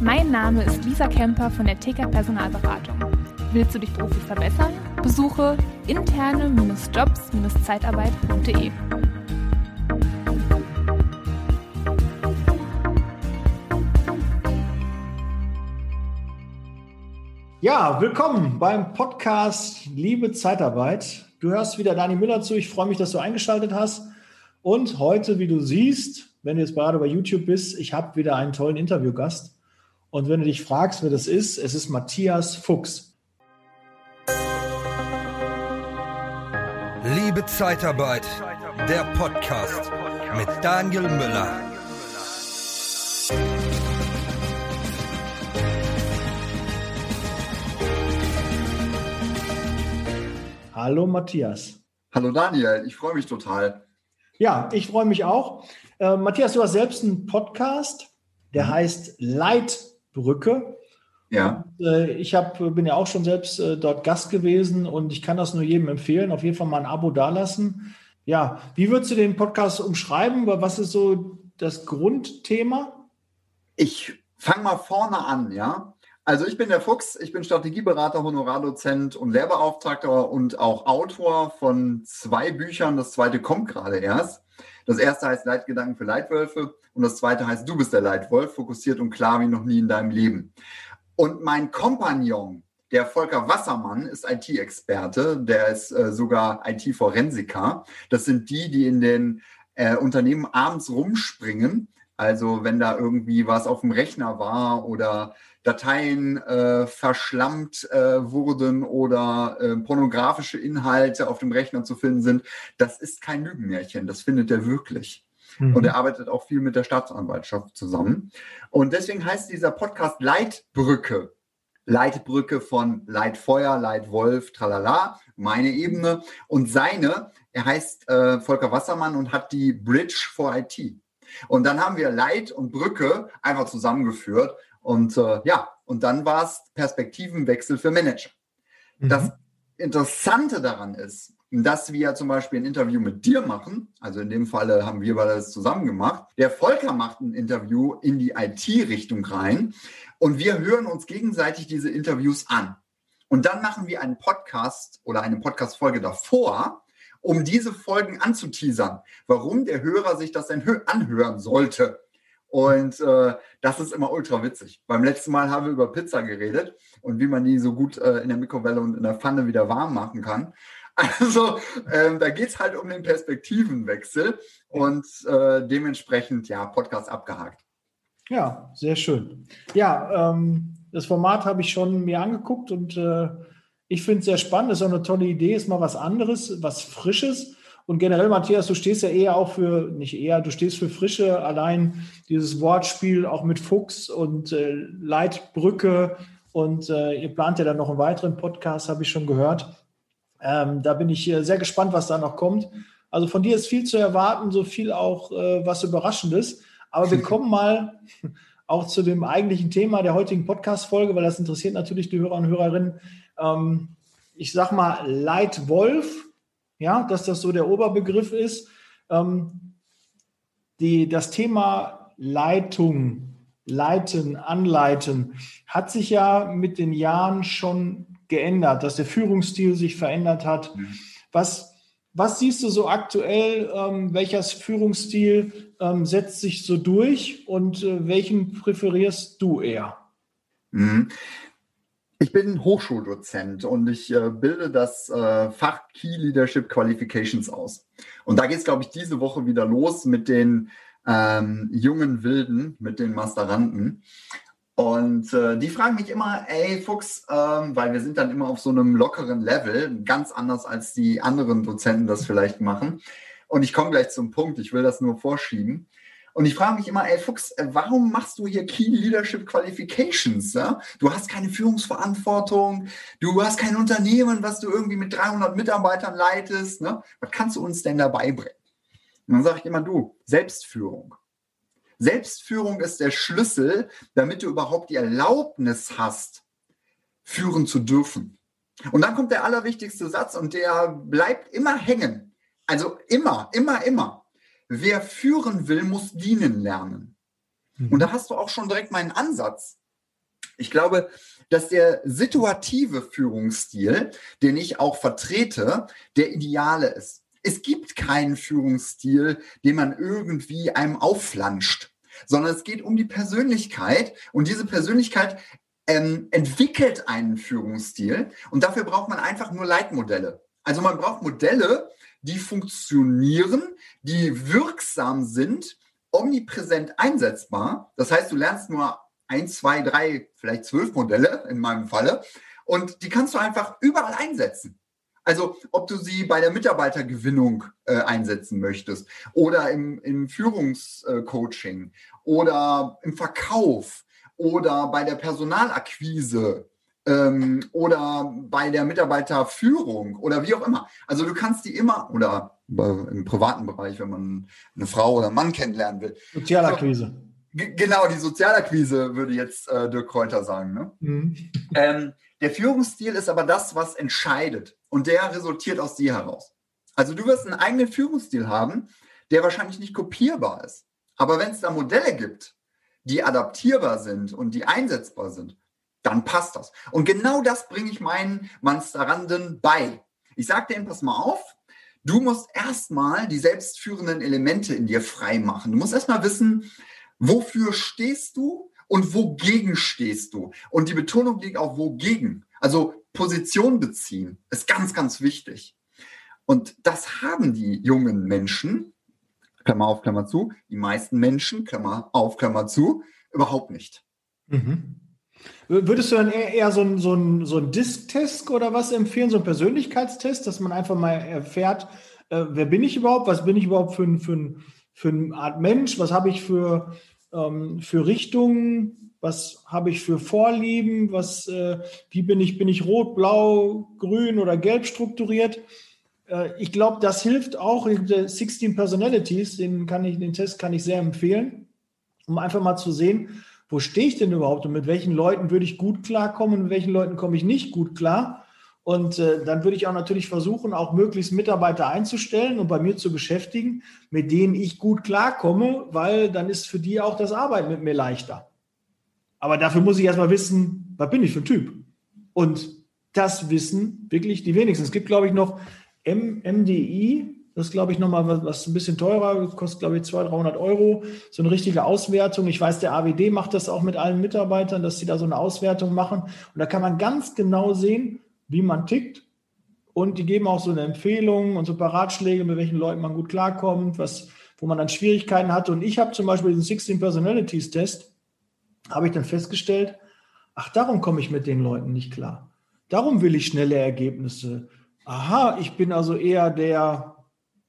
Mein Name ist Lisa Kemper von der TK Personalberatung. Willst du dich beruflich verbessern? Besuche interne-jobs-zeitarbeit.de. Ja, willkommen beim Podcast Liebe Zeitarbeit. Du hörst wieder Dani Müller zu. Ich freue mich, dass du eingeschaltet hast. Und heute, wie du siehst, wenn du jetzt gerade bei YouTube bist, ich habe wieder einen tollen Interviewgast. Und wenn du dich fragst, wer das ist, es ist Matthias Fuchs. Liebe Zeitarbeit, der Podcast mit Daniel Müller. Hallo Matthias. Hallo Daniel, ich freue mich total. Ja, ich freue mich auch. Äh, Matthias, du hast selbst einen Podcast, der mhm. heißt Leitbrücke. Ja. Und, äh, ich hab, bin ja auch schon selbst äh, dort Gast gewesen und ich kann das nur jedem empfehlen. Auf jeden Fall mal ein Abo dalassen. Ja, wie würdest du den Podcast umschreiben? Was ist so das Grundthema? Ich fange mal vorne an, ja. Also ich bin der Fuchs, ich bin Strategieberater, Honorardozent und Lehrbeauftragter und auch Autor von zwei Büchern. Das zweite kommt gerade erst. Das erste heißt Leitgedanken für Leitwölfe und das zweite heißt Du bist der Leitwolf, fokussiert und klar wie noch nie in deinem Leben. Und mein Kompagnon, der Volker Wassermann, ist IT-Experte, der ist äh, sogar IT-Forensiker. Das sind die, die in den äh, Unternehmen abends rumspringen. Also wenn da irgendwie was auf dem Rechner war oder Dateien äh, verschlammt äh, wurden oder äh, pornografische Inhalte auf dem Rechner zu finden sind. Das ist kein Lügenmärchen, das findet er wirklich. Mhm. Und er arbeitet auch viel mit der Staatsanwaltschaft zusammen. Und deswegen heißt dieser Podcast Leitbrücke. Leitbrücke von Leitfeuer, Leitwolf, tralala, meine Ebene. Und seine, er heißt äh, Volker Wassermann und hat die Bridge for IT. Und dann haben wir Leit und Brücke einfach zusammengeführt und äh, ja, und dann war es Perspektivenwechsel für Manager. Mhm. Das Interessante daran ist, dass wir zum Beispiel ein Interview mit dir machen, also in dem Falle haben wir das zusammen gemacht. Der Volker macht ein Interview in die IT-Richtung rein und wir hören uns gegenseitig diese Interviews an. Und dann machen wir einen Podcast oder eine Podcast-Folge davor, um diese Folgen anzuteasern, warum der Hörer sich das denn anhören sollte. Und äh, das ist immer ultra witzig. Beim letzten Mal haben wir über Pizza geredet und wie man die so gut äh, in der Mikrowelle und in der Pfanne wieder warm machen kann. Also ähm, da geht es halt um den Perspektivenwechsel und äh, dementsprechend, ja, Podcast abgehakt. Ja, sehr schön. Ja, ähm, das Format habe ich schon mir angeguckt und äh, ich finde es sehr spannend. Das ist auch eine tolle Idee, ist mal was anderes, was Frisches. Und generell, Matthias, du stehst ja eher auch für, nicht eher, du stehst für Frische, allein dieses Wortspiel auch mit Fuchs und äh, Leitbrücke. Und äh, ihr plant ja dann noch einen weiteren Podcast, habe ich schon gehört. Ähm, da bin ich äh, sehr gespannt, was da noch kommt. Also von dir ist viel zu erwarten, so viel auch äh, was Überraschendes. Aber wir kommen mal auch zu dem eigentlichen Thema der heutigen Podcast-Folge, weil das interessiert natürlich die Hörer und Hörerinnen. Ähm, ich sag mal Leitwolf ja, dass das so der Oberbegriff ist. Ähm, die, das Thema Leitung, Leiten, Anleiten hat sich ja mit den Jahren schon geändert, dass der Führungsstil sich verändert hat. Mhm. Was, was siehst du so aktuell? Ähm, welcher Führungsstil ähm, setzt sich so durch und äh, welchen präferierst du eher? Mhm. Ich bin Hochschuldozent und ich äh, bilde das äh, Fach Key Leadership Qualifications aus. Und da geht es, glaube ich, diese Woche wieder los mit den ähm, jungen Wilden, mit den Masteranden. Und äh, die fragen mich immer, ey Fuchs, ähm, weil wir sind dann immer auf so einem lockeren Level, ganz anders als die anderen Dozenten das vielleicht machen. Und ich komme gleich zum Punkt, ich will das nur vorschieben. Und ich frage mich immer, ey Fuchs, äh, warum machst du hier Key Leadership Qualifications? Ja? Du hast keine Führungsverantwortung, du hast kein Unternehmen, was du irgendwie mit 300 Mitarbeitern leitest. Ne? Was kannst du uns denn dabei bringen? Und dann sage ich immer, du, Selbstführung. Selbstführung ist der Schlüssel, damit du überhaupt die Erlaubnis hast, führen zu dürfen. Und dann kommt der allerwichtigste Satz und der bleibt immer hängen. Also immer, immer, immer wer führen will, muss dienen lernen. Mhm. Und da hast du auch schon direkt meinen Ansatz. Ich glaube, dass der situative Führungsstil, den ich auch vertrete, der ideale ist. Es gibt keinen Führungsstil, den man irgendwie einem aufflanscht, sondern es geht um die Persönlichkeit und diese Persönlichkeit ähm, entwickelt einen Führungsstil und dafür braucht man einfach nur Leitmodelle. Also man braucht Modelle, die funktionieren, die wirksam sind, omnipräsent einsetzbar. Das heißt, du lernst nur ein, zwei, drei, vielleicht zwölf Modelle in meinem Falle. Und die kannst du einfach überall einsetzen. Also ob du sie bei der Mitarbeitergewinnung äh, einsetzen möchtest oder im, im Führungscoaching oder im Verkauf oder bei der Personalakquise ähm, oder bei der Mitarbeiterführung oder wie auch immer. Also du kannst die immer oder im privaten Bereich, wenn man eine Frau oder einen Mann kennenlernen will. Sozialakquise. Genau, die Sozialakquise würde jetzt äh, Dirk Kräuter sagen. Ne? Mhm. Ähm, der Führungsstil ist aber das, was entscheidet. Und der resultiert aus dir heraus. Also du wirst einen eigenen Führungsstil haben, der wahrscheinlich nicht kopierbar ist. Aber wenn es da Modelle gibt, die adaptierbar sind und die einsetzbar sind, dann passt das. Und genau das bringe ich meinen Mansteranden bei. Ich sage denen, pass mal auf, du musst erstmal die selbstführenden Elemente in dir frei machen. Du musst erstmal wissen, wofür stehst du und wogegen stehst du? Und die Betonung liegt auf wogegen. Also Position beziehen ist ganz, ganz wichtig. Und das haben die jungen Menschen, Klammer auf, Klammer zu, die meisten Menschen, Klammer auf, Klammer zu, überhaupt nicht. Mhm. Würdest du dann eher, so einen so so ein Disk-Test oder was empfehlen, so einen Persönlichkeitstest, dass man einfach mal erfährt, äh, wer bin ich überhaupt, was bin ich überhaupt für, ein, für, ein, für eine Art Mensch, was habe ich für, ähm, für Richtungen, was habe ich für Vorlieben, was, äh, wie bin ich, bin ich rot, blau, grün oder gelb strukturiert? Äh, ich glaube, das hilft auch. 16 Personalities, den, kann ich, den Test kann ich sehr empfehlen, um einfach mal zu sehen, wo stehe ich denn überhaupt und mit welchen Leuten würde ich gut klarkommen und mit welchen Leuten komme ich nicht gut klar. Und äh, dann würde ich auch natürlich versuchen, auch möglichst Mitarbeiter einzustellen und bei mir zu beschäftigen, mit denen ich gut klarkomme, weil dann ist für die auch das Arbeiten mit mir leichter. Aber dafür muss ich erstmal wissen, was bin ich für ein Typ? Und das wissen wirklich die wenigsten. Es gibt, glaube ich, noch MDI, das ist, glaube ich, nochmal was, was ein bisschen teurer, kostet, glaube ich, 200, 300 Euro. So eine richtige Auswertung. Ich weiß, der AWD macht das auch mit allen Mitarbeitern, dass sie da so eine Auswertung machen. Und da kann man ganz genau sehen, wie man tickt. Und die geben auch so eine Empfehlung und so ein paar Ratschläge, mit welchen Leuten man gut klarkommt, was, wo man dann Schwierigkeiten hatte. Und ich habe zum Beispiel diesen 16 Personalities Test, habe ich dann festgestellt, ach, darum komme ich mit den Leuten nicht klar. Darum will ich schnelle Ergebnisse. Aha, ich bin also eher der,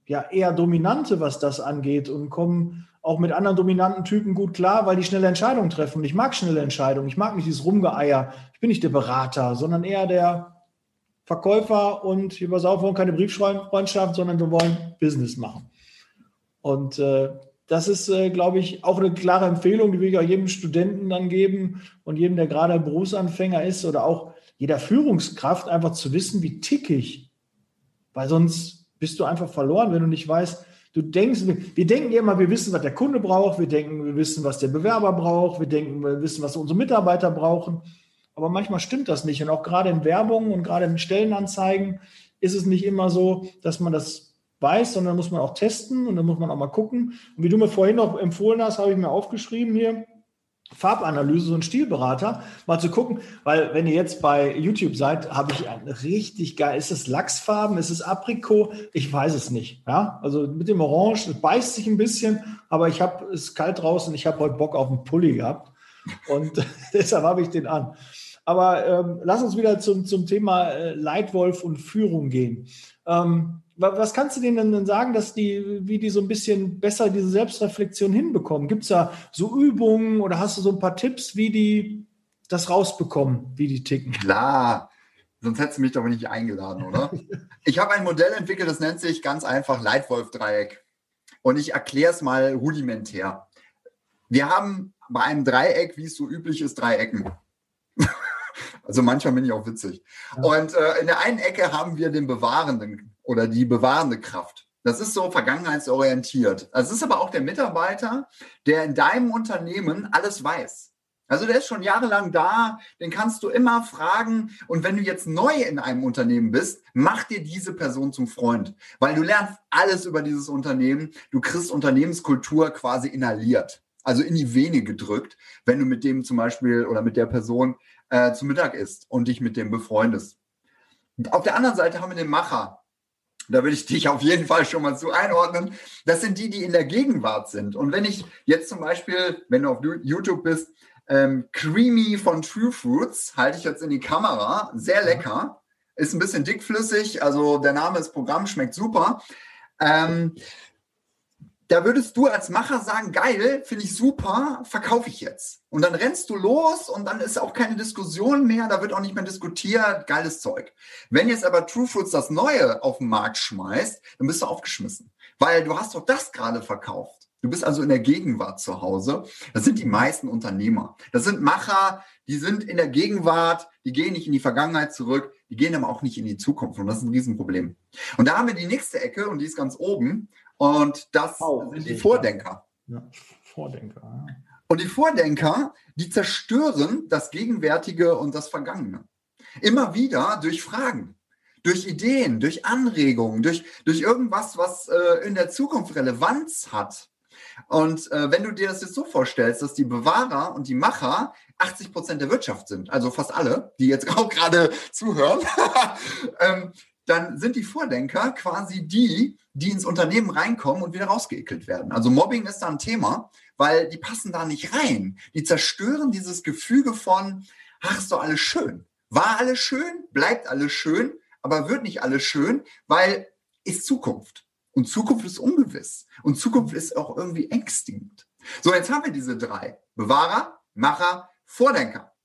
ja eher Dominante, was das angeht und kommen auch mit anderen dominanten Typen gut klar, weil die schnelle Entscheidungen treffen. Ich mag schnelle Entscheidungen. Ich mag nicht dieses Rumgeeier. Ich bin nicht der Berater, sondern eher der Verkäufer und über wollen keine Brieffreundschaft, sondern wir wollen Business machen. Und äh, das ist, äh, glaube ich, auch eine klare Empfehlung, die will ich auch jedem Studenten dann geben und jedem, der gerade Berufsanfänger ist oder auch jeder Führungskraft, einfach zu wissen, wie tick ich. Weil sonst bist du einfach verloren, wenn du nicht weißt, du denkst, wir denken immer, wir wissen, was der Kunde braucht, wir denken, wir wissen, was der Bewerber braucht, wir denken, wir wissen, was unsere Mitarbeiter brauchen. Aber manchmal stimmt das nicht. Und auch gerade in Werbung und gerade in Stellenanzeigen ist es nicht immer so, dass man das weiß, sondern muss man auch testen und dann muss man auch mal gucken. Und wie du mir vorhin noch empfohlen hast, habe ich mir aufgeschrieben hier, Farbanalyse, so ein Stilberater, mal zu gucken, weil wenn ihr jetzt bei YouTube seid, habe ich ein richtig geil, ist es Lachsfarben, ist es Aprikot? Ich weiß es nicht. Ja, also mit dem Orange, es beißt sich ein bisschen, aber ich habe es kalt draußen, ich habe heute Bock auf einen Pulli gehabt und deshalb habe ich den an. Aber ähm, lass uns wieder zum, zum Thema äh, Leitwolf und Führung gehen. Ähm, was kannst du denen denn sagen, dass die, wie die so ein bisschen besser diese Selbstreflexion hinbekommen? Gibt es da so Übungen oder hast du so ein paar Tipps, wie die das rausbekommen, wie die ticken? Klar, sonst hättest du mich doch nicht eingeladen, oder? ich habe ein Modell entwickelt, das nennt sich ganz einfach Leitwolf-Dreieck. Und ich erkläre es mal rudimentär. Wir haben bei einem Dreieck, wie es so üblich ist, drei Ecken. also manchmal bin ich auch witzig. Und äh, in der einen Ecke haben wir den bewahrenden oder die bewahrende Kraft. Das ist so vergangenheitsorientiert. Es ist aber auch der Mitarbeiter, der in deinem Unternehmen alles weiß. Also der ist schon jahrelang da, den kannst du immer fragen. Und wenn du jetzt neu in einem Unternehmen bist, mach dir diese Person zum Freund, weil du lernst alles über dieses Unternehmen. Du kriegst Unternehmenskultur quasi inhaliert, also in die Vene gedrückt, wenn du mit dem zum Beispiel oder mit der Person äh, zu Mittag isst und dich mit dem befreundest. Und auf der anderen Seite haben wir den Macher. Da würde ich dich auf jeden Fall schon mal zu einordnen. Das sind die, die in der Gegenwart sind. Und wenn ich jetzt zum Beispiel, wenn du auf YouTube bist, ähm, Creamy von True Fruits halte ich jetzt in die Kamera. Sehr lecker. Ist ein bisschen dickflüssig. Also der Name ist Programm, schmeckt super. Ähm, da würdest du als Macher sagen, geil, finde ich super, verkaufe ich jetzt. Und dann rennst du los und dann ist auch keine Diskussion mehr, da wird auch nicht mehr diskutiert, geiles Zeug. Wenn jetzt aber True Fruits das Neue auf den Markt schmeißt, dann bist du aufgeschmissen. Weil du hast doch das gerade verkauft. Du bist also in der Gegenwart zu Hause. Das sind die meisten Unternehmer. Das sind Macher, die sind in der Gegenwart, die gehen nicht in die Vergangenheit zurück, die gehen aber auch nicht in die Zukunft. Und das ist ein Riesenproblem. Und da haben wir die nächste Ecke und die ist ganz oben. Und das oh, sind die Vordenker. Ja, Vordenker. Ja. Und die Vordenker, die zerstören das Gegenwärtige und das Vergangene. Immer wieder durch Fragen durch Ideen, durch Anregungen, durch, durch irgendwas, was äh, in der Zukunft Relevanz hat. Und äh, wenn du dir das jetzt so vorstellst, dass die Bewahrer und die Macher 80 Prozent der Wirtschaft sind, also fast alle, die jetzt auch gerade zuhören, ähm, dann sind die Vordenker quasi die, die ins Unternehmen reinkommen und wieder rausgeekelt werden. Also Mobbing ist da ein Thema, weil die passen da nicht rein. Die zerstören dieses Gefüge von, ach, ist doch alles schön. War alles schön, bleibt alles schön, aber wird nicht alles schön, weil ist Zukunft. Und Zukunft ist ungewiss. Und Zukunft ist auch irgendwie ängstigend. So, jetzt haben wir diese drei. Bewahrer, Macher, Vordenker.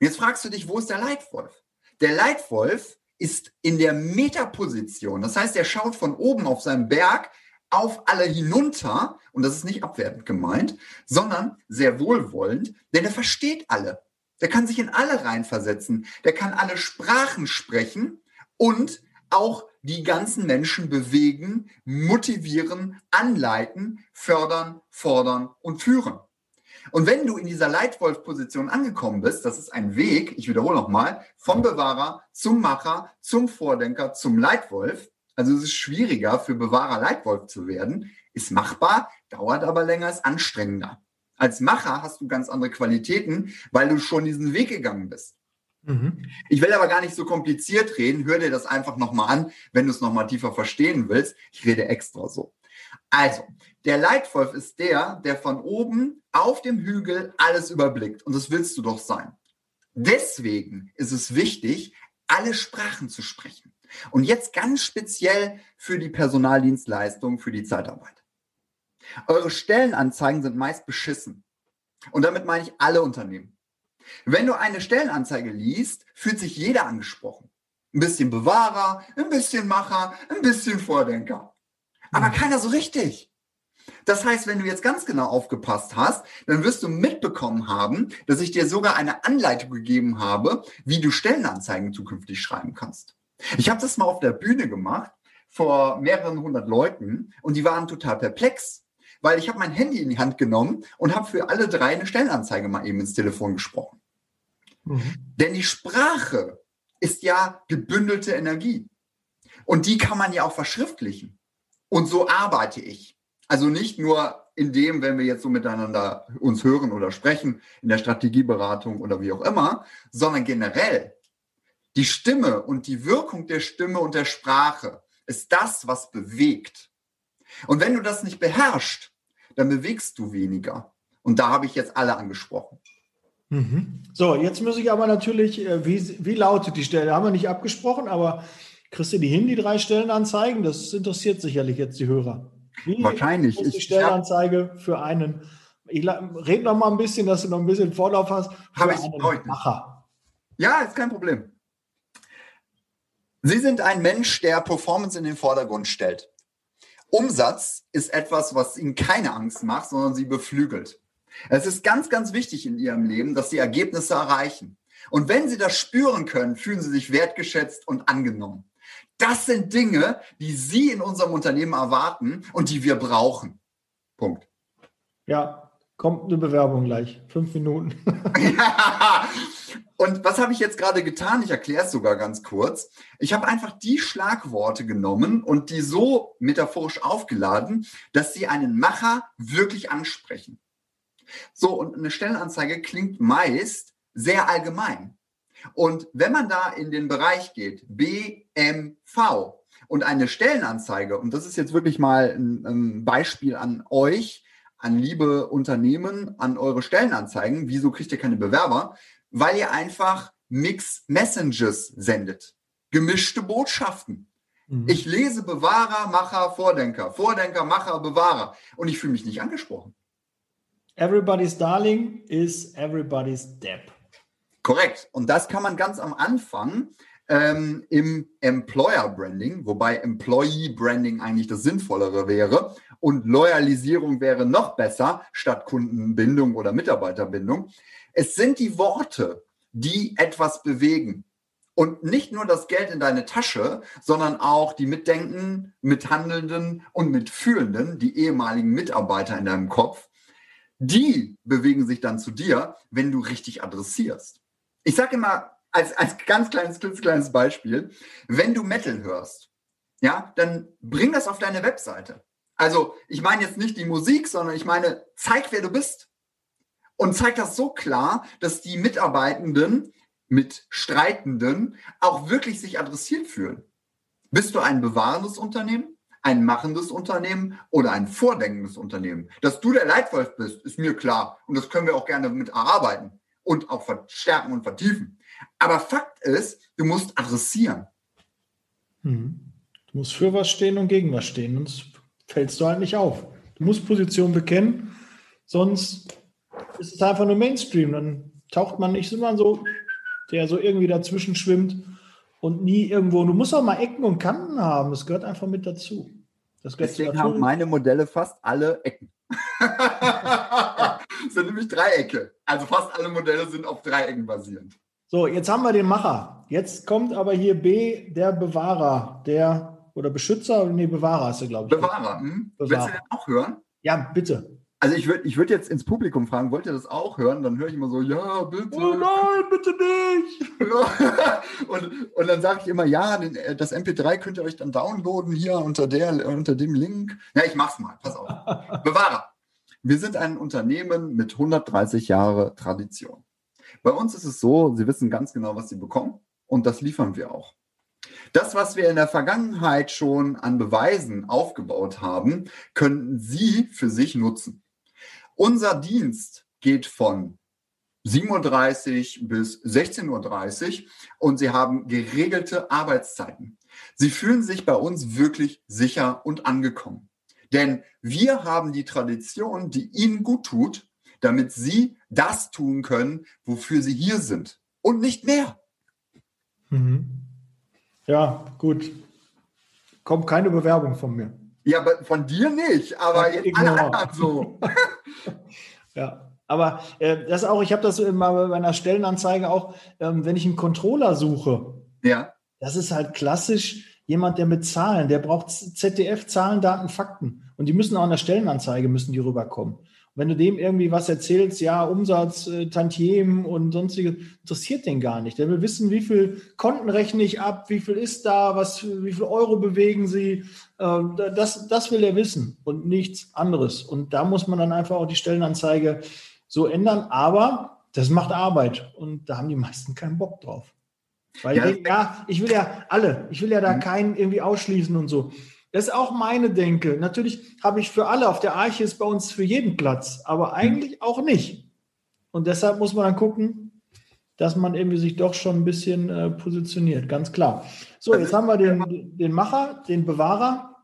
Und jetzt fragst du dich, wo ist der Leitwolf? Der Leitwolf ist in der Metaposition. Das heißt, er schaut von oben auf seinem Berg auf alle hinunter. Und das ist nicht abwertend gemeint, sondern sehr wohlwollend, denn er versteht alle. Der kann sich in alle reinversetzen. Der kann alle Sprachen sprechen und auch die ganzen Menschen bewegen, motivieren, anleiten, fördern, fordern und führen. Und wenn du in dieser Leitwolf-Position angekommen bist, das ist ein Weg, ich wiederhole nochmal, vom Bewahrer zum Macher, zum Vordenker, zum Leitwolf. Also es ist schwieriger für Bewahrer Leitwolf zu werden, ist machbar, dauert aber länger, ist anstrengender. Als Macher hast du ganz andere Qualitäten, weil du schon diesen Weg gegangen bist. Mhm. Ich will aber gar nicht so kompliziert reden. Hör dir das einfach nochmal an, wenn du es nochmal tiefer verstehen willst. Ich rede extra so. Also, der Leitwolf ist der, der von oben auf dem Hügel alles überblickt. Und das willst du doch sein. Deswegen ist es wichtig, alle Sprachen zu sprechen. Und jetzt ganz speziell für die Personaldienstleistung, für die Zeitarbeit. Eure Stellenanzeigen sind meist beschissen. Und damit meine ich alle Unternehmen. Wenn du eine Stellenanzeige liest, fühlt sich jeder angesprochen. Ein bisschen Bewahrer, ein bisschen Macher, ein bisschen Vordenker. Aber mhm. keiner so richtig. Das heißt, wenn du jetzt ganz genau aufgepasst hast, dann wirst du mitbekommen haben, dass ich dir sogar eine Anleitung gegeben habe, wie du Stellenanzeigen zukünftig schreiben kannst. Ich habe das mal auf der Bühne gemacht vor mehreren hundert Leuten und die waren total perplex, weil ich habe mein Handy in die Hand genommen und habe für alle drei eine Stellenanzeige mal eben ins Telefon gesprochen. Mhm. Denn die Sprache ist ja gebündelte Energie. Und die kann man ja auch verschriftlichen. Und so arbeite ich. Also nicht nur in dem, wenn wir jetzt so miteinander uns hören oder sprechen, in der Strategieberatung oder wie auch immer, sondern generell. Die Stimme und die Wirkung der Stimme und der Sprache ist das, was bewegt. Und wenn du das nicht beherrschst, dann bewegst du weniger. Und da habe ich jetzt alle angesprochen. Mhm. So, jetzt muss ich aber natürlich, äh, wie, wie lautet die Stelle? Haben wir nicht abgesprochen, aber kriegst du die hin, die drei Stellenanzeigen? Das interessiert sicherlich jetzt die Hörer. Wie Wahrscheinlich. Ist die Stellenanzeige für einen, ich rede noch mal ein bisschen, dass du noch ein bisschen Vorlauf hast, für ich, einen Macher. Ja, ist kein Problem. Sie sind ein Mensch, der Performance in den Vordergrund stellt. Umsatz ist etwas, was Ihnen keine Angst macht, sondern Sie beflügelt. Es ist ganz, ganz wichtig in Ihrem Leben, dass Sie Ergebnisse erreichen. Und wenn Sie das spüren können, fühlen Sie sich wertgeschätzt und angenommen. Das sind Dinge, die Sie in unserem Unternehmen erwarten und die wir brauchen. Punkt. Ja, Kommt eine Bewerbung gleich. Fünf Minuten. Und was habe ich jetzt gerade getan? Ich erkläre es sogar ganz kurz. Ich habe einfach die Schlagworte genommen und die so metaphorisch aufgeladen, dass sie einen Macher wirklich ansprechen. So, und eine Stellenanzeige klingt meist sehr allgemein. Und wenn man da in den Bereich geht, BMV und eine Stellenanzeige, und das ist jetzt wirklich mal ein, ein Beispiel an euch, an liebe Unternehmen, an eure Stellenanzeigen, wieso kriegt ihr keine Bewerber? Weil ihr einfach Mix Messages sendet. Gemischte Botschaften. Mhm. Ich lese Bewahrer, Macher, Vordenker, Vordenker, Macher, Bewahrer und ich fühle mich nicht angesprochen. Everybody's Darling is everybody's Depp. Korrekt. Und das kann man ganz am Anfang ähm, im Employer Branding, wobei Employee Branding eigentlich das Sinnvollere wäre und Loyalisierung wäre noch besser statt Kundenbindung oder Mitarbeiterbindung. Es sind die Worte, die etwas bewegen. Und nicht nur das Geld in deine Tasche, sondern auch die Mitdenken, Mithandelnden und Mitfühlenden, die ehemaligen Mitarbeiter in deinem Kopf, die bewegen sich dann zu dir, wenn du richtig adressierst. Ich sage immer als, als ganz kleines, kleines Beispiel, wenn du Metal hörst, ja, dann bring das auf deine Webseite. Also ich meine jetzt nicht die Musik, sondern ich meine, zeig, wer du bist. Und zeig das so klar, dass die Mitarbeitenden mit Streitenden auch wirklich sich adressiert fühlen. Bist du ein bewahrendes Unternehmen, ein machendes Unternehmen oder ein vordenkendes Unternehmen? Dass du der Leitwolf bist, ist mir klar. Und das können wir auch gerne mit erarbeiten und auch verstärken und vertiefen. Aber Fakt ist, du musst adressieren. Hm. Du musst für was stehen und gegen was stehen, sonst fällst du halt nicht auf. Du musst Position bekennen, sonst ist es einfach nur Mainstream. Dann taucht man nicht immer so, der so irgendwie dazwischen schwimmt und nie irgendwo. Du musst auch mal Ecken und Kanten haben. Das gehört einfach mit dazu. Das Deswegen haben meine Modelle fast alle Ecken. sind nämlich Dreiecke. Also fast alle Modelle sind auf Dreiecken basierend. So, jetzt haben wir den Macher. Jetzt kommt aber hier B, der Bewahrer, der oder Beschützer, nee, Bewahrer ist er, glaube ich. Bewahrer. Hm? Bewahrer. Willst du den auch hören? Ja, bitte. Also ich würde ich würd jetzt ins Publikum fragen, wollt ihr das auch hören? Dann höre ich immer so, ja, bitte. Oh nein, bitte nicht. und, und dann sage ich immer, ja, äh, das MP3 könnt ihr euch dann downloaden hier unter, der, unter dem Link. Ja, ich mach's mal, pass auf. Bewahrer. Wir sind ein Unternehmen mit 130 Jahre Tradition. Bei uns ist es so, Sie wissen ganz genau, was Sie bekommen und das liefern wir auch. Das, was wir in der Vergangenheit schon an Beweisen aufgebaut haben, könnten Sie für sich nutzen. Unser Dienst geht von 7.30 Uhr bis 16.30 Uhr und Sie haben geregelte Arbeitszeiten. Sie fühlen sich bei uns wirklich sicher und angekommen. Denn wir haben die Tradition, die ihnen gut tut, damit sie das tun können, wofür sie hier sind. Und nicht mehr. Mhm. Ja, gut. Kommt keine Bewerbung von mir. Ja, von dir nicht, aber ja, jetzt alle anderen so. ja, aber äh, das auch, ich habe das mal bei einer Stellenanzeige auch, ähm, wenn ich einen Controller suche. Ja. Das ist halt klassisch jemand, der mit Zahlen, der braucht ZDF, Zahlen, Daten, Fakten. Und die müssen auch in der Stellenanzeige, müssen die rüberkommen. Und wenn du dem irgendwie was erzählst, ja, Umsatz, äh, Tantiemen und sonstiges, interessiert den gar nicht. Der will wissen, wie viel Konten rechne ich ab, wie viel ist da, was, wie viel Euro bewegen sie. Äh, das, das will er wissen und nichts anderes. Und da muss man dann einfach auch die Stellenanzeige so ändern. Aber das macht Arbeit und da haben die meisten keinen Bock drauf. Weil ja, ich, ja, ich will ja alle, ich will ja da mhm. keinen irgendwie ausschließen und so. Das ist auch meine Denke. Natürlich habe ich für alle auf der Arche ist bei uns für jeden Platz, aber mhm. eigentlich auch nicht. Und deshalb muss man dann gucken, dass man irgendwie sich doch schon ein bisschen äh, positioniert, ganz klar. So, jetzt haben wir den, den Macher, den Bewahrer.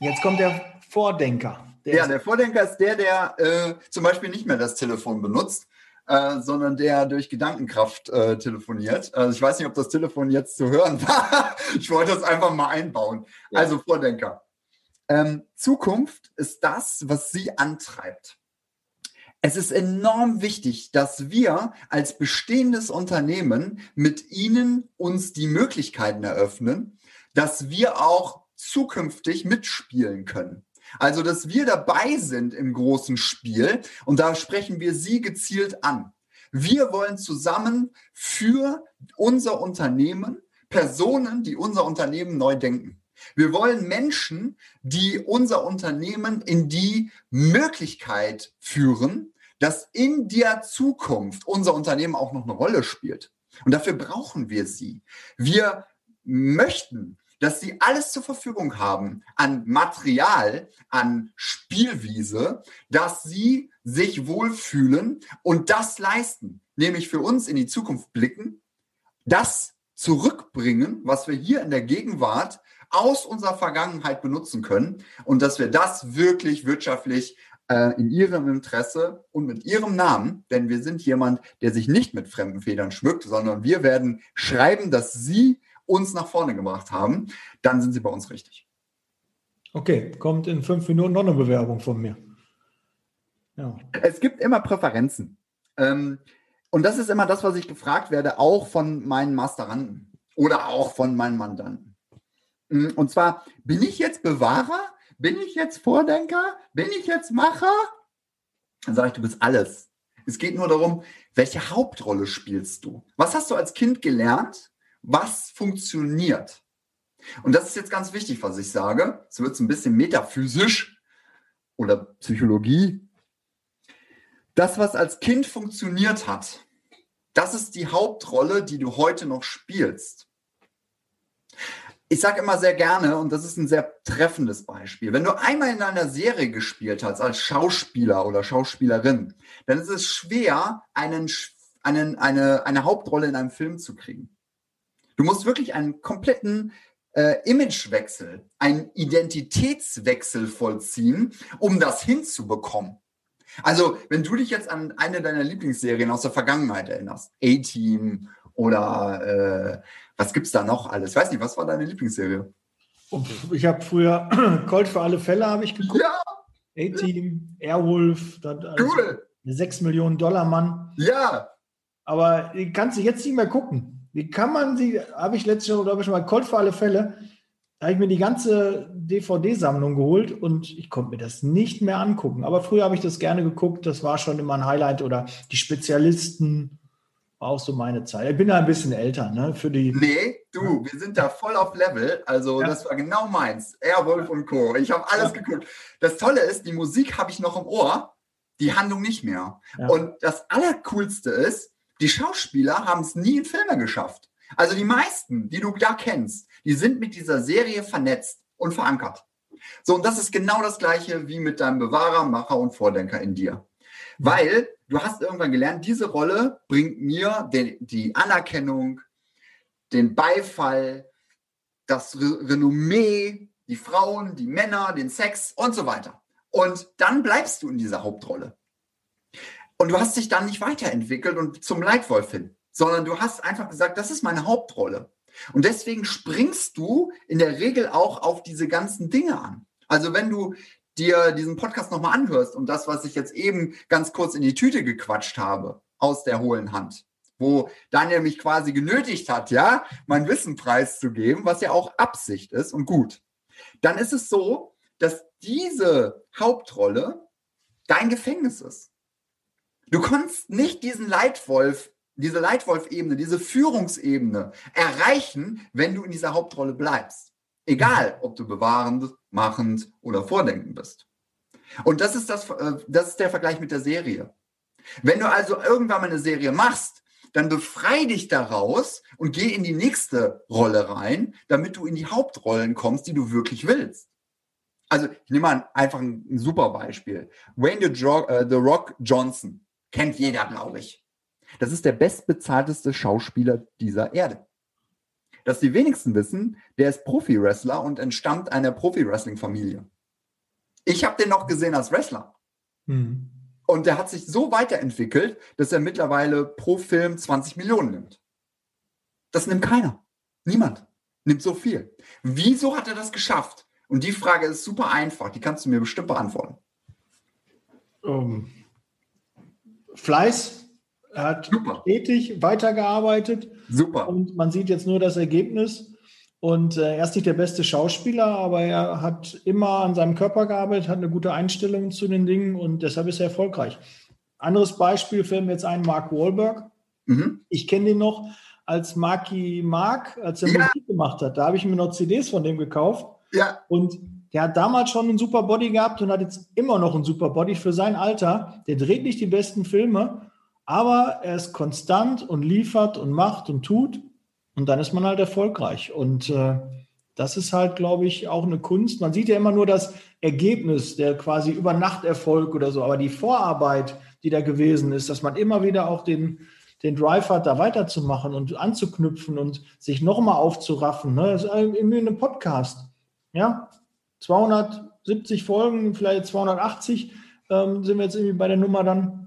Jetzt kommt der Vordenker. Der ja, der Vordenker ist der, der äh, zum Beispiel nicht mehr das Telefon benutzt, äh, sondern der durch Gedankenkraft äh, telefoniert. Also ich weiß nicht, ob das Telefon jetzt zu hören war. ich wollte das einfach mal einbauen. Ja. Also Vordenker. Ähm, Zukunft ist das, was Sie antreibt. Es ist enorm wichtig, dass wir als bestehendes Unternehmen mit Ihnen uns die Möglichkeiten eröffnen, dass wir auch zukünftig mitspielen können. Also, dass wir dabei sind im großen Spiel und da sprechen wir Sie gezielt an. Wir wollen zusammen für unser Unternehmen Personen, die unser Unternehmen neu denken. Wir wollen Menschen, die unser Unternehmen in die Möglichkeit führen, dass in der Zukunft unser Unternehmen auch noch eine Rolle spielt. Und dafür brauchen wir sie. Wir möchten, dass sie alles zur Verfügung haben an Material, an Spielwiese, dass sie sich wohlfühlen und das leisten, nämlich für uns in die Zukunft blicken, das zurückbringen, was wir hier in der Gegenwart aus unserer Vergangenheit benutzen können und dass wir das wirklich wirtschaftlich äh, in ihrem Interesse und mit ihrem Namen, denn wir sind jemand, der sich nicht mit fremden Federn schmückt, sondern wir werden schreiben, dass sie uns nach vorne gebracht haben, dann sind sie bei uns richtig. Okay, kommt in fünf Minuten noch eine Bewerbung von mir. Ja. Es gibt immer Präferenzen. Ähm, und das ist immer das, was ich gefragt werde, auch von meinen Masteranden oder auch von meinen Mandanten. Mm, und zwar, bin ich jetzt Bewahrer? Bin ich jetzt Vordenker? Bin ich jetzt Macher? Dann sage ich, du bist alles. Es geht nur darum, welche Hauptrolle spielst du? Was hast du als Kind gelernt? Was funktioniert? Und das ist jetzt ganz wichtig, was ich sage. Es wird ein bisschen metaphysisch oder Psychologie. Das, was als Kind funktioniert hat, das ist die Hauptrolle, die du heute noch spielst ich sage immer sehr gerne, und das ist ein sehr treffendes Beispiel, wenn du einmal in einer Serie gespielt hast als Schauspieler oder Schauspielerin, dann ist es schwer, einen, einen, eine, eine Hauptrolle in einem Film zu kriegen. Du musst wirklich einen kompletten äh, Imagewechsel, einen Identitätswechsel vollziehen, um das hinzubekommen. Also, wenn du dich jetzt an eine deiner Lieblingsserien aus der Vergangenheit erinnerst, A-Team oder äh, was gibt's da noch alles? Ich weiß nicht, was war deine Lieblingsserie? Ich habe früher Colt für alle Fälle habe ich geguckt. Ja. A-Team, Airwolf, dann also cool. 6 Millionen Dollar Mann. Ja. Aber kannst du jetzt nicht mehr gucken. Wie kann man sie, habe ich letztes Jahr, glaube ich, schon mal Colt für alle Fälle, da habe ich mir die ganze DVD-Sammlung geholt und ich konnte mir das nicht mehr angucken. Aber früher habe ich das gerne geguckt, das war schon immer ein Highlight oder die Spezialisten war auch so meine Zeit. Ich bin da ein bisschen älter, ne? Für die. Nee, du, wir sind da voll auf Level. Also, ja. das war genau meins. Airwolf und Co. Ich habe alles ja. geguckt. Das Tolle ist, die Musik habe ich noch im Ohr, die Handlung nicht mehr. Ja. Und das Allercoolste ist, die Schauspieler haben es nie in Filme geschafft. Also die meisten, die du da kennst, die sind mit dieser Serie vernetzt und verankert. So, und das ist genau das Gleiche wie mit deinem Bewahrer, Macher und Vordenker in dir. Weil du hast irgendwann gelernt, diese Rolle bringt mir den, die Anerkennung, den Beifall, das Re Renommee, die Frauen, die Männer, den Sex und so weiter. Und dann bleibst du in dieser Hauptrolle. Und du hast dich dann nicht weiterentwickelt und zum Leitwolf hin, sondern du hast einfach gesagt, das ist meine Hauptrolle. Und deswegen springst du in der Regel auch auf diese ganzen Dinge an. Also wenn du dir diesen Podcast nochmal anhörst und das, was ich jetzt eben ganz kurz in die Tüte gequatscht habe, aus der hohlen Hand, wo Daniel mich quasi genötigt hat, ja, mein Wissen preiszugeben, was ja auch Absicht ist und gut, dann ist es so, dass diese Hauptrolle dein Gefängnis ist. Du kannst nicht diesen Leitwolf, diese Leitwolf-Ebene, diese Führungsebene erreichen, wenn du in dieser Hauptrolle bleibst. Egal, ob du bewahrend, machend oder vordenkend bist. Und das ist, das, äh, das ist der Vergleich mit der Serie. Wenn du also irgendwann mal eine Serie machst, dann befrei dich daraus und geh in die nächste Rolle rein, damit du in die Hauptrollen kommst, die du wirklich willst. Also ich nehme mal einfach ein, ein super Beispiel. Wayne The, The Rock Johnson kennt jeder, glaube ich. Das ist der bestbezahlteste Schauspieler dieser Erde dass die wenigsten wissen, der ist Profi-Wrestler und entstammt einer Profi-Wrestling-Familie. Ich habe den noch gesehen als Wrestler. Mhm. Und der hat sich so weiterentwickelt, dass er mittlerweile pro Film 20 Millionen nimmt. Das nimmt keiner. Niemand nimmt so viel. Wieso hat er das geschafft? Und die Frage ist super einfach. Die kannst du mir bestimmt beantworten. Um, Fleiß, er hat Super. stetig weitergearbeitet. Super. Und man sieht jetzt nur das Ergebnis. Und äh, er ist nicht der beste Schauspieler, aber er hat immer an seinem Körper gearbeitet, hat eine gute Einstellung zu den Dingen und deshalb ist er erfolgreich. Anderes Beispiel fällt mir jetzt ein, Mark Wahlberg. Mhm. Ich kenne den noch als Marky Mark, als er ja. Musik gemacht hat. Da habe ich mir noch CDs von dem gekauft. Ja. Und der hat damals schon einen super Body gehabt und hat jetzt immer noch einen super Body für sein Alter. Der dreht nicht die besten Filme, aber er ist konstant und liefert und macht und tut. Und dann ist man halt erfolgreich. Und äh, das ist halt, glaube ich, auch eine Kunst. Man sieht ja immer nur das Ergebnis, der quasi über Nachterfolg oder so. Aber die Vorarbeit, die da gewesen ist, dass man immer wieder auch den, den Drive hat, da weiterzumachen und anzuknüpfen und sich nochmal aufzuraffen. Ne? Das ist irgendwie ein Podcast. Ja, 270 Folgen, vielleicht 280 ähm, sind wir jetzt irgendwie bei der Nummer dann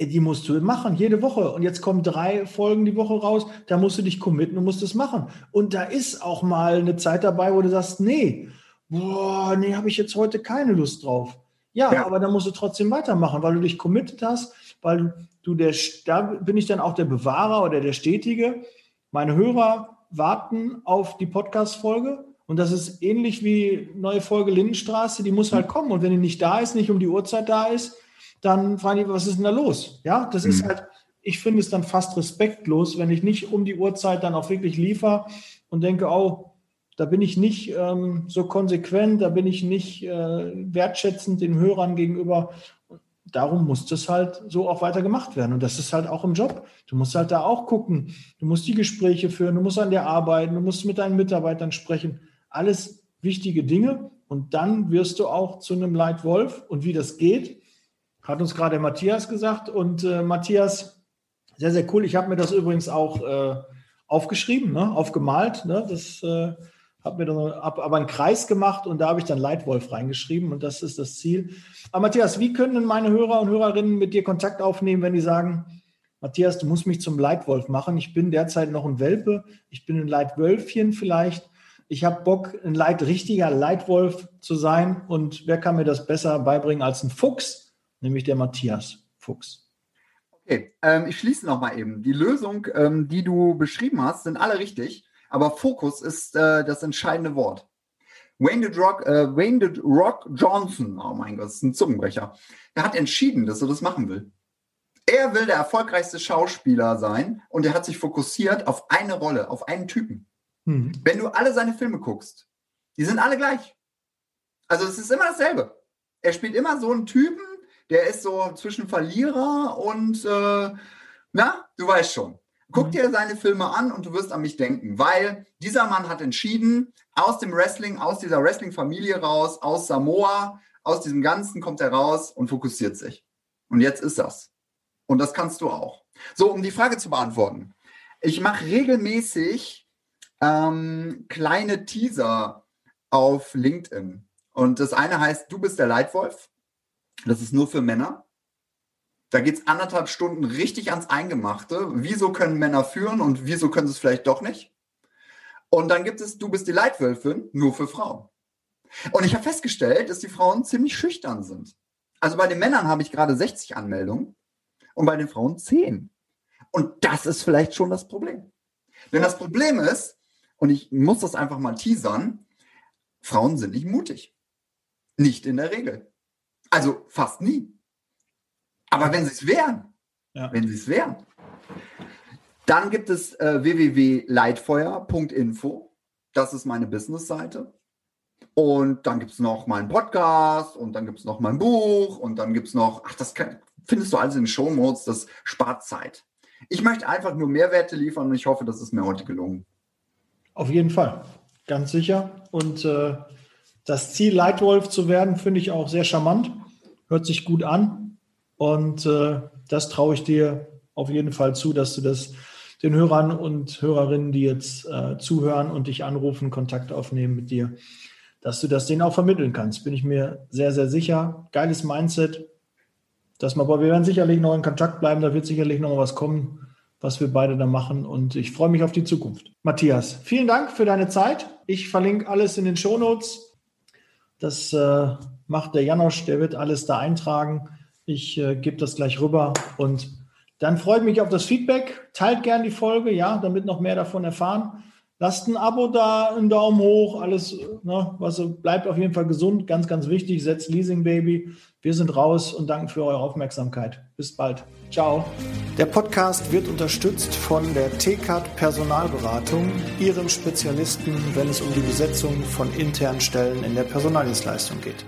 die musst du machen, jede Woche. Und jetzt kommen drei Folgen die Woche raus, da musst du dich committen und musst es machen. Und da ist auch mal eine Zeit dabei, wo du sagst, nee, boah, nee, habe ich jetzt heute keine Lust drauf. Ja, ja, aber dann musst du trotzdem weitermachen, weil du dich committed hast, weil du der, da bin ich dann auch der Bewahrer oder der Stetige. Meine Hörer warten auf die Podcast-Folge und das ist ähnlich wie neue Folge Lindenstraße, die muss halt kommen. Und wenn die nicht da ist, nicht um die Uhrzeit da ist, dann fragen die, was ist denn da los? Ja, das mhm. ist halt, ich finde es dann fast respektlos, wenn ich nicht um die Uhrzeit dann auch wirklich liefere und denke, oh, da bin ich nicht ähm, so konsequent, da bin ich nicht äh, wertschätzend den Hörern gegenüber. Darum muss das halt so auch weiter gemacht werden. Und das ist halt auch im Job. Du musst halt da auch gucken. Du musst die Gespräche führen, du musst an der arbeiten, du musst mit deinen Mitarbeitern sprechen. Alles wichtige Dinge. Und dann wirst du auch zu einem Leitwolf. Und wie das geht, hat uns gerade Matthias gesagt. Und äh, Matthias, sehr, sehr cool. Ich habe mir das übrigens auch äh, aufgeschrieben, ne? aufgemalt. Ne? Das äh, habe mir dann hab aber einen Kreis gemacht und da habe ich dann Leitwolf reingeschrieben und das ist das Ziel. Aber Matthias, wie können denn meine Hörer und Hörerinnen mit dir Kontakt aufnehmen, wenn die sagen, Matthias, du musst mich zum Leitwolf machen. Ich bin derzeit noch ein Welpe, ich bin ein Leitwölfchen vielleicht. Ich habe Bock, ein Leit, richtiger Leitwolf zu sein. Und wer kann mir das besser beibringen als ein Fuchs? nämlich der Matthias Fuchs. Okay, ähm, ich schließe nochmal eben. Die Lösung, ähm, die du beschrieben hast, sind alle richtig, aber Fokus ist äh, das entscheidende Wort. Wayne the, Rock, äh, Wayne the Rock Johnson, oh mein Gott, das ist ein Zungenbrecher, der hat entschieden, dass er das machen will. Er will der erfolgreichste Schauspieler sein und er hat sich fokussiert auf eine Rolle, auf einen Typen. Mhm. Wenn du alle seine Filme guckst, die sind alle gleich. Also es ist immer dasselbe. Er spielt immer so einen Typen, der ist so zwischen Verlierer und, äh, na, du weißt schon. Guck mhm. dir seine Filme an und du wirst an mich denken, weil dieser Mann hat entschieden, aus dem Wrestling, aus dieser Wrestling-Familie raus, aus Samoa, aus diesem Ganzen kommt er raus und fokussiert sich. Und jetzt ist das. Und das kannst du auch. So, um die Frage zu beantworten. Ich mache regelmäßig ähm, kleine Teaser auf LinkedIn. Und das eine heißt, du bist der Leitwolf. Das ist nur für Männer. Da geht es anderthalb Stunden richtig ans Eingemachte. Wieso können Männer führen und wieso können sie es vielleicht doch nicht? Und dann gibt es Du bist die Leitwölfin, nur für Frauen. Und ich habe festgestellt, dass die Frauen ziemlich schüchtern sind. Also bei den Männern habe ich gerade 60 Anmeldungen und bei den Frauen 10. Und das ist vielleicht schon das Problem. Denn das Problem ist, und ich muss das einfach mal teasern, Frauen sind nicht mutig. Nicht in der Regel. Also fast nie. Aber wenn sie es wären, ja. wenn sie es wären, dann gibt es äh, www.leitfeuer.info. Das ist meine Business-Seite. Und dann gibt es noch meinen Podcast und dann gibt es noch mein Buch und dann gibt es noch, ach, das kann, findest du alles in den Show Notes, das spart Zeit. Ich möchte einfach nur Mehrwerte liefern und ich hoffe, das ist mir heute gelungen. Auf jeden Fall, ganz sicher. Und äh, das Ziel, Leitwolf zu werden, finde ich auch sehr charmant hört sich gut an. Und äh, das traue ich dir auf jeden Fall zu, dass du das den Hörern und Hörerinnen, die jetzt äh, zuhören und dich anrufen, Kontakt aufnehmen mit dir, dass du das denen auch vermitteln kannst. Bin ich mir sehr, sehr sicher. Geiles Mindset. Dass wir, aber wir werden sicherlich noch in Kontakt bleiben. Da wird sicherlich noch was kommen, was wir beide da machen. Und ich freue mich auf die Zukunft. Matthias, vielen Dank für deine Zeit. Ich verlinke alles in den Show Notes. Das äh, macht der Janosch, der wird alles da eintragen. Ich äh, gebe das gleich rüber und dann freue ich mich auf das Feedback. Teilt gern die Folge, ja, damit noch mehr davon erfahren. Lasst ein Abo da, einen Daumen hoch, alles, ne, was bleibt auf jeden Fall gesund, ganz, ganz wichtig. Setzt Leasing Baby. Wir sind raus und danken für eure Aufmerksamkeit. Bis bald. Ciao. Der Podcast wird unterstützt von der TCAT Personalberatung, ihrem Spezialisten, wenn es um die Besetzung von internen Stellen in der Personaldienstleistung geht.